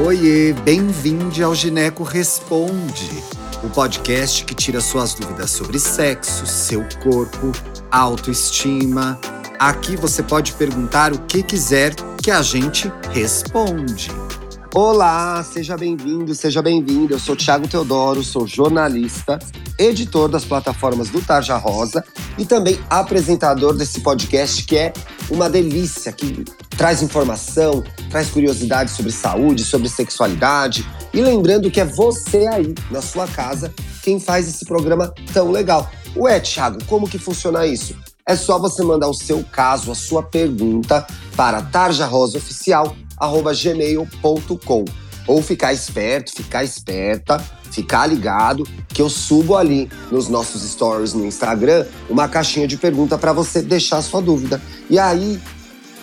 Oiê, bem-vindo ao Gineco Responde, o podcast que tira suas dúvidas sobre sexo, seu corpo, autoestima. Aqui você pode perguntar o que quiser que a gente responde. Olá, seja bem-vindo, seja bem-vindo. Eu sou Thiago Teodoro, sou jornalista, editor das plataformas do Tarja Rosa e também apresentador desse podcast que é uma delícia, que traz informação, traz curiosidades sobre saúde, sobre sexualidade. E lembrando que é você aí, na sua casa, quem faz esse programa tão legal. Ué, Thiago, como que funciona isso? É só você mandar o seu caso, a sua pergunta para tarjarosaoficial gmail.com. Ou ficar esperto, ficar esperta, ficar ligado, que eu subo ali nos nossos stories no Instagram uma caixinha de pergunta para você deixar sua dúvida. E aí,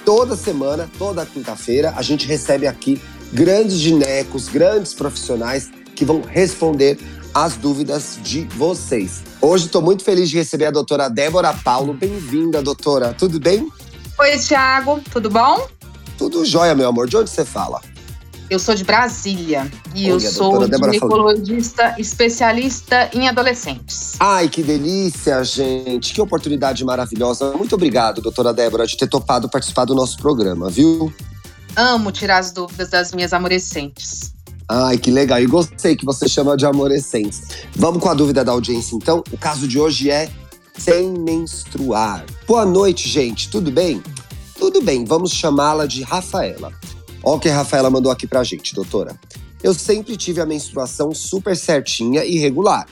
toda semana, toda quinta-feira, a gente recebe aqui grandes ginecos, grandes profissionais que vão responder as dúvidas de vocês. Hoje estou muito feliz de receber a doutora Débora Paulo. Bem-vinda, doutora. Tudo bem? Oi, Thiago. Tudo bom? Tudo jóia, meu amor. De onde você fala? Eu sou de Brasília e Olha, eu sou ginecologista especialista em adolescentes. Ai, que delícia, gente. Que oportunidade maravilhosa. Muito obrigado, doutora Débora, de ter topado participar do nosso programa, viu? Amo tirar as dúvidas das minhas amorecentes. Ai, que legal. E gostei que você chama de amorecentes. Vamos com a dúvida da audiência, então. O caso de hoje é sem menstruar. Boa noite, gente. Tudo bem? Tudo bem, vamos chamá-la de Rafaela. Olha o que a Rafaela mandou aqui pra gente, doutora. Eu sempre tive a menstruação super certinha e regular.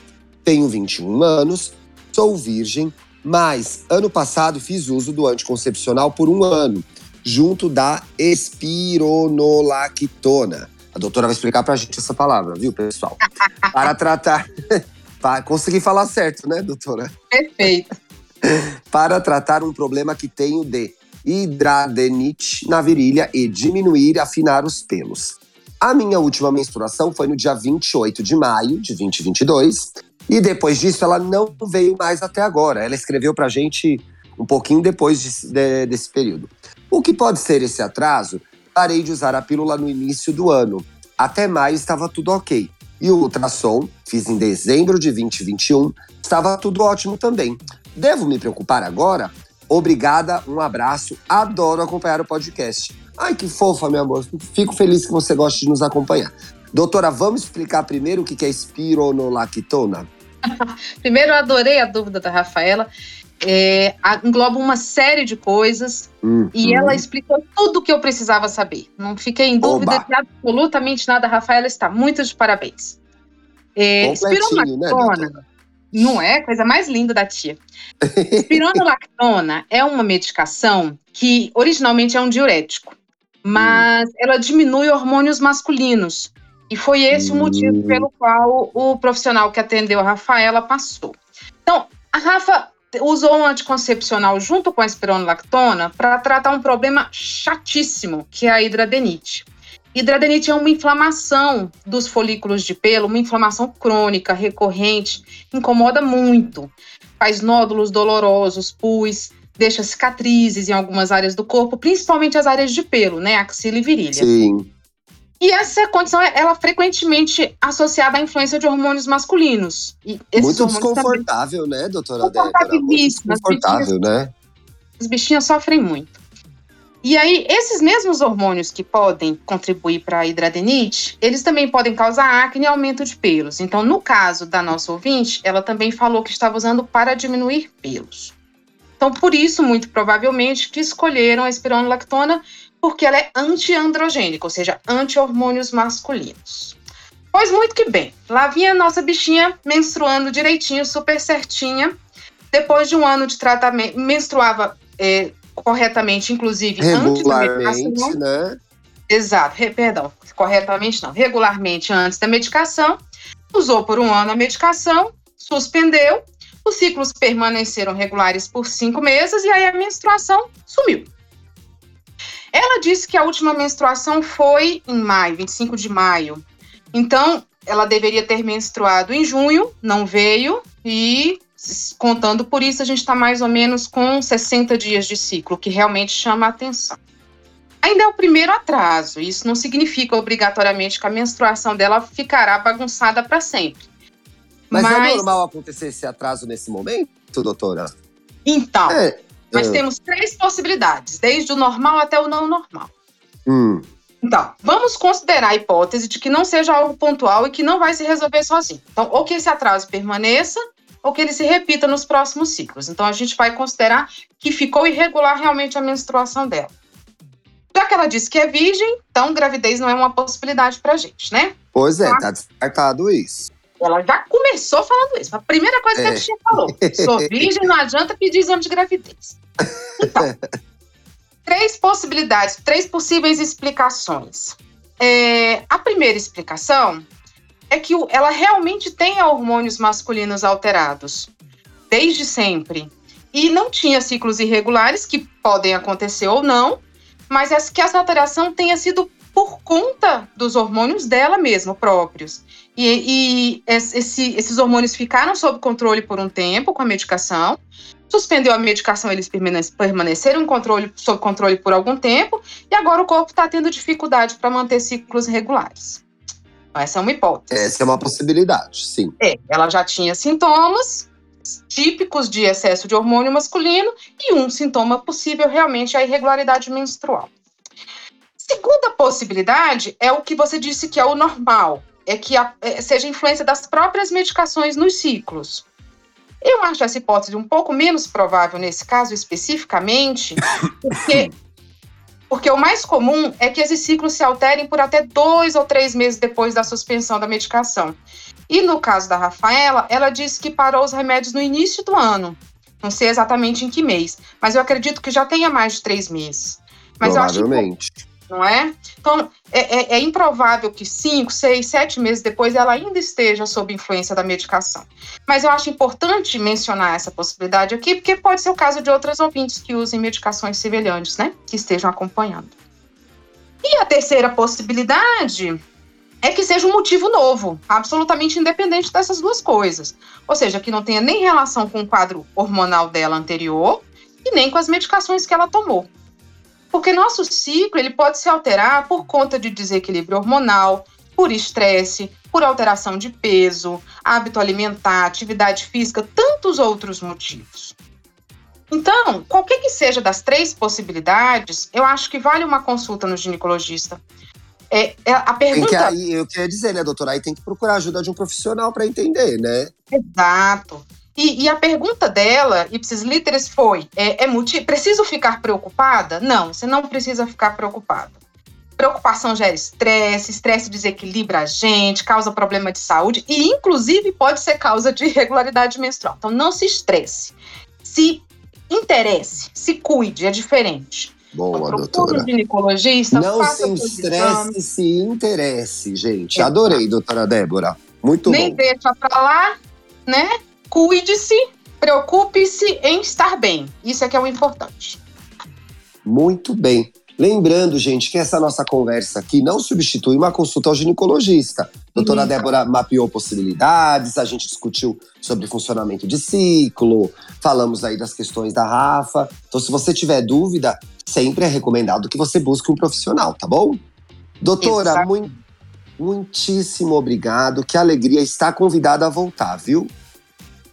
Tenho 21 anos, sou virgem, mas ano passado fiz uso do anticoncepcional por um ano, junto da espironolactona. A doutora vai explicar pra gente essa palavra, viu, pessoal? Para tratar. Consegui falar certo, né, doutora? Perfeito. Para tratar um problema que tenho de hidradenite na virilha e diminuir e afinar os pelos. A minha última menstruação foi no dia 28 de maio de 2022 e depois disso ela não veio mais até agora. Ela escreveu pra gente um pouquinho depois de, de, desse período. O que pode ser esse atraso? Parei de usar a pílula no início do ano. Até maio estava tudo ok. E o ultrassom, fiz em dezembro de 2021, estava tudo ótimo também. Devo me preocupar agora? Obrigada, um abraço. Adoro acompanhar o podcast. Ai, que fofa, meu amor. Fico feliz que você goste de nos acompanhar. Doutora, vamos explicar primeiro o que é espironolactona? primeiro, eu adorei a dúvida da Rafaela. É, engloba uma série de coisas hum, e hum. ela explicou tudo o que eu precisava saber. Não fiquei em dúvida Oba. de absolutamente nada. Rafaela está muito de parabéns. É, espironolactona, né, não é? Coisa mais linda da tia. Espironolactona é uma medicação que originalmente é um diurético, mas hum. ela diminui hormônios masculinos. E foi esse hum. o motivo pelo qual o profissional que atendeu a Rafaela passou. Então, a Rafa usou um anticoncepcional junto com a espironolactona para tratar um problema chatíssimo, que é a hidradenite. Hidradenite é uma inflamação dos folículos de pelo, uma inflamação crônica, recorrente, incomoda muito. Faz nódulos dolorosos, pus, deixa cicatrizes em algumas áreas do corpo, principalmente as áreas de pelo, né, axila e virilha. Sim. E essa condição ela é frequentemente associada à influência de hormônios masculinos. Muito desconfortável, também... né, doutora Débora? Muito desconfortável, né? As bichinhas sofrem muito. E aí, esses mesmos hormônios que podem contribuir para a hidradenite, eles também podem causar acne e aumento de pelos. Então, no caso da nossa ouvinte, ela também falou que estava usando para diminuir pelos. Então, por isso, muito provavelmente, que escolheram a espironolactona porque ela é antiandrogênica, ou seja, anti-hormônios masculinos. Pois muito que bem, lá vinha a nossa bichinha menstruando direitinho, super certinha. Depois de um ano de tratamento, menstruava é, corretamente, inclusive antes da medicação. Né? Exato, perdão, corretamente não, regularmente antes da medicação, usou por um ano a medicação, suspendeu, os ciclos permaneceram regulares por cinco meses e aí a menstruação sumiu. Ela disse que a última menstruação foi em maio, 25 de maio. Então, ela deveria ter menstruado em junho, não veio, e contando por isso, a gente está mais ou menos com 60 dias de ciclo, que realmente chama a atenção. ainda é o primeiro atraso. Isso não significa obrigatoriamente que a menstruação dela ficará bagunçada para sempre. Mas, é Mas, é normal acontecer esse atraso nesse momento, doutora? Então, é, nós é. temos três possibilidades, desde o normal até o não normal. Hum. Então, vamos considerar a hipótese de que não seja algo pontual e que não vai se resolver sozinho. Então, ou que esse atraso permaneça, ou que ele se repita nos próximos ciclos. Então, a gente vai considerar que ficou irregular realmente a menstruação dela. Já que ela disse que é virgem, então gravidez não é uma possibilidade para a gente, né? Pois é, tá, tá descartado isso. Ela já começou falando isso. A primeira coisa é. que a bichinha falou: sou virgem, não adianta pedir exame de gravidez. Então, três possibilidades, três possíveis explicações. É, a primeira explicação é que ela realmente tem hormônios masculinos alterados, desde sempre. E não tinha ciclos irregulares, que podem acontecer ou não, mas é que essa alteração tenha sido por conta dos hormônios dela mesma, próprios. E, e esse, esses hormônios ficaram sob controle por um tempo com a medicação. Suspendeu a medicação, eles permaneceram controle, sob controle por algum tempo, e agora o corpo está tendo dificuldade para manter ciclos regulares. Essa é uma hipótese. Essa é uma possibilidade, sim. É, ela já tinha sintomas típicos de excesso de hormônio masculino, e um sintoma possível realmente é a irregularidade menstrual. Segunda possibilidade é o que você disse que é o normal, é que a, é, seja influência das próprias medicações nos ciclos. Eu acho essa hipótese um pouco menos provável nesse caso especificamente, porque, porque o mais comum é que esses ciclos se alterem por até dois ou três meses depois da suspensão da medicação. E no caso da Rafaela, ela disse que parou os remédios no início do ano. Não sei exatamente em que mês, mas eu acredito que já tenha mais de três meses. Mas Provavelmente. Eu acho não é? Então, é, é, é, improvável que cinco, seis, sete meses depois ela ainda esteja sob influência da medicação. Mas eu acho importante mencionar essa possibilidade aqui, porque pode ser o caso de outras ouvintes que usem medicações semelhantes, né? Que estejam acompanhando. E a terceira possibilidade é que seja um motivo novo, absolutamente independente dessas duas coisas. Ou seja, que não tenha nem relação com o quadro hormonal dela anterior e nem com as medicações que ela tomou. Porque nosso ciclo ele pode se alterar por conta de desequilíbrio hormonal, por estresse, por alteração de peso, hábito alimentar, atividade física, tantos outros motivos. Então, qualquer que seja das três possibilidades, eu acho que vale uma consulta no ginecologista. É, é a pergunta. Que aí, eu queria dizer, né, doutora? Aí tem que procurar ajuda de um profissional para entender, né? Exato. E, e, a pergunta dela, Ipsis Literis, foi: é, é multi, preciso ficar preocupada? Não, você não precisa ficar preocupada. Preocupação gera estresse, estresse desequilibra a gente, causa problema de saúde e, inclusive, pode ser causa de irregularidade menstrual. Então, não se estresse. Se interesse, se cuide, é diferente. Boa, então, doutora. ginecologista, não se estresse, se interesse, gente. Adorei, doutora Débora. Muito Nem bom. Nem deixa pra lá, né? Cuide-se, preocupe-se em estar bem. Isso é que é o importante. Muito bem. Lembrando, gente, que essa nossa conversa aqui não substitui uma consulta ao ginecologista. Doutora uhum. Débora mapeou possibilidades, a gente discutiu sobre funcionamento de ciclo, falamos aí das questões da Rafa. Então, se você tiver dúvida, sempre é recomendado que você busque um profissional, tá bom? Doutora, muito, muitíssimo obrigado. Que alegria estar convidada a voltar, viu?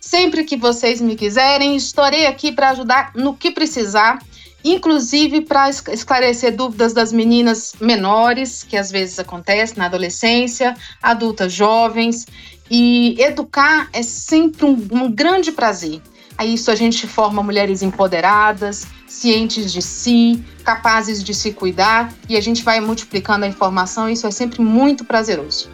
Sempre que vocês me quiserem, estarei aqui para ajudar no que precisar, inclusive para esclarecer dúvidas das meninas menores, que às vezes acontece na adolescência, adultas jovens. E educar é sempre um, um grande prazer. A isso a gente forma mulheres empoderadas, cientes de si, capazes de se cuidar e a gente vai multiplicando a informação. Isso é sempre muito prazeroso.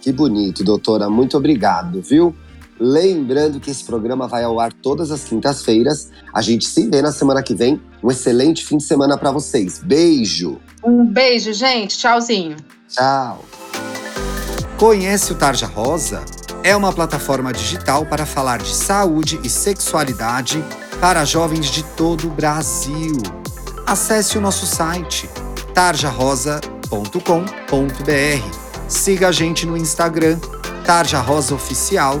Que bonito, doutora. Muito obrigado, viu? Lembrando que esse programa vai ao ar todas as quintas-feiras. A gente se vê na semana que vem. Um excelente fim de semana para vocês. Beijo. Um beijo, gente. Tchauzinho. Tchau. Conhece o Tarja Rosa? É uma plataforma digital para falar de saúde e sexualidade para jovens de todo o Brasil. Acesse o nosso site tarjarosa.com.br. Siga a gente no Instagram, Tarja Rosa Oficial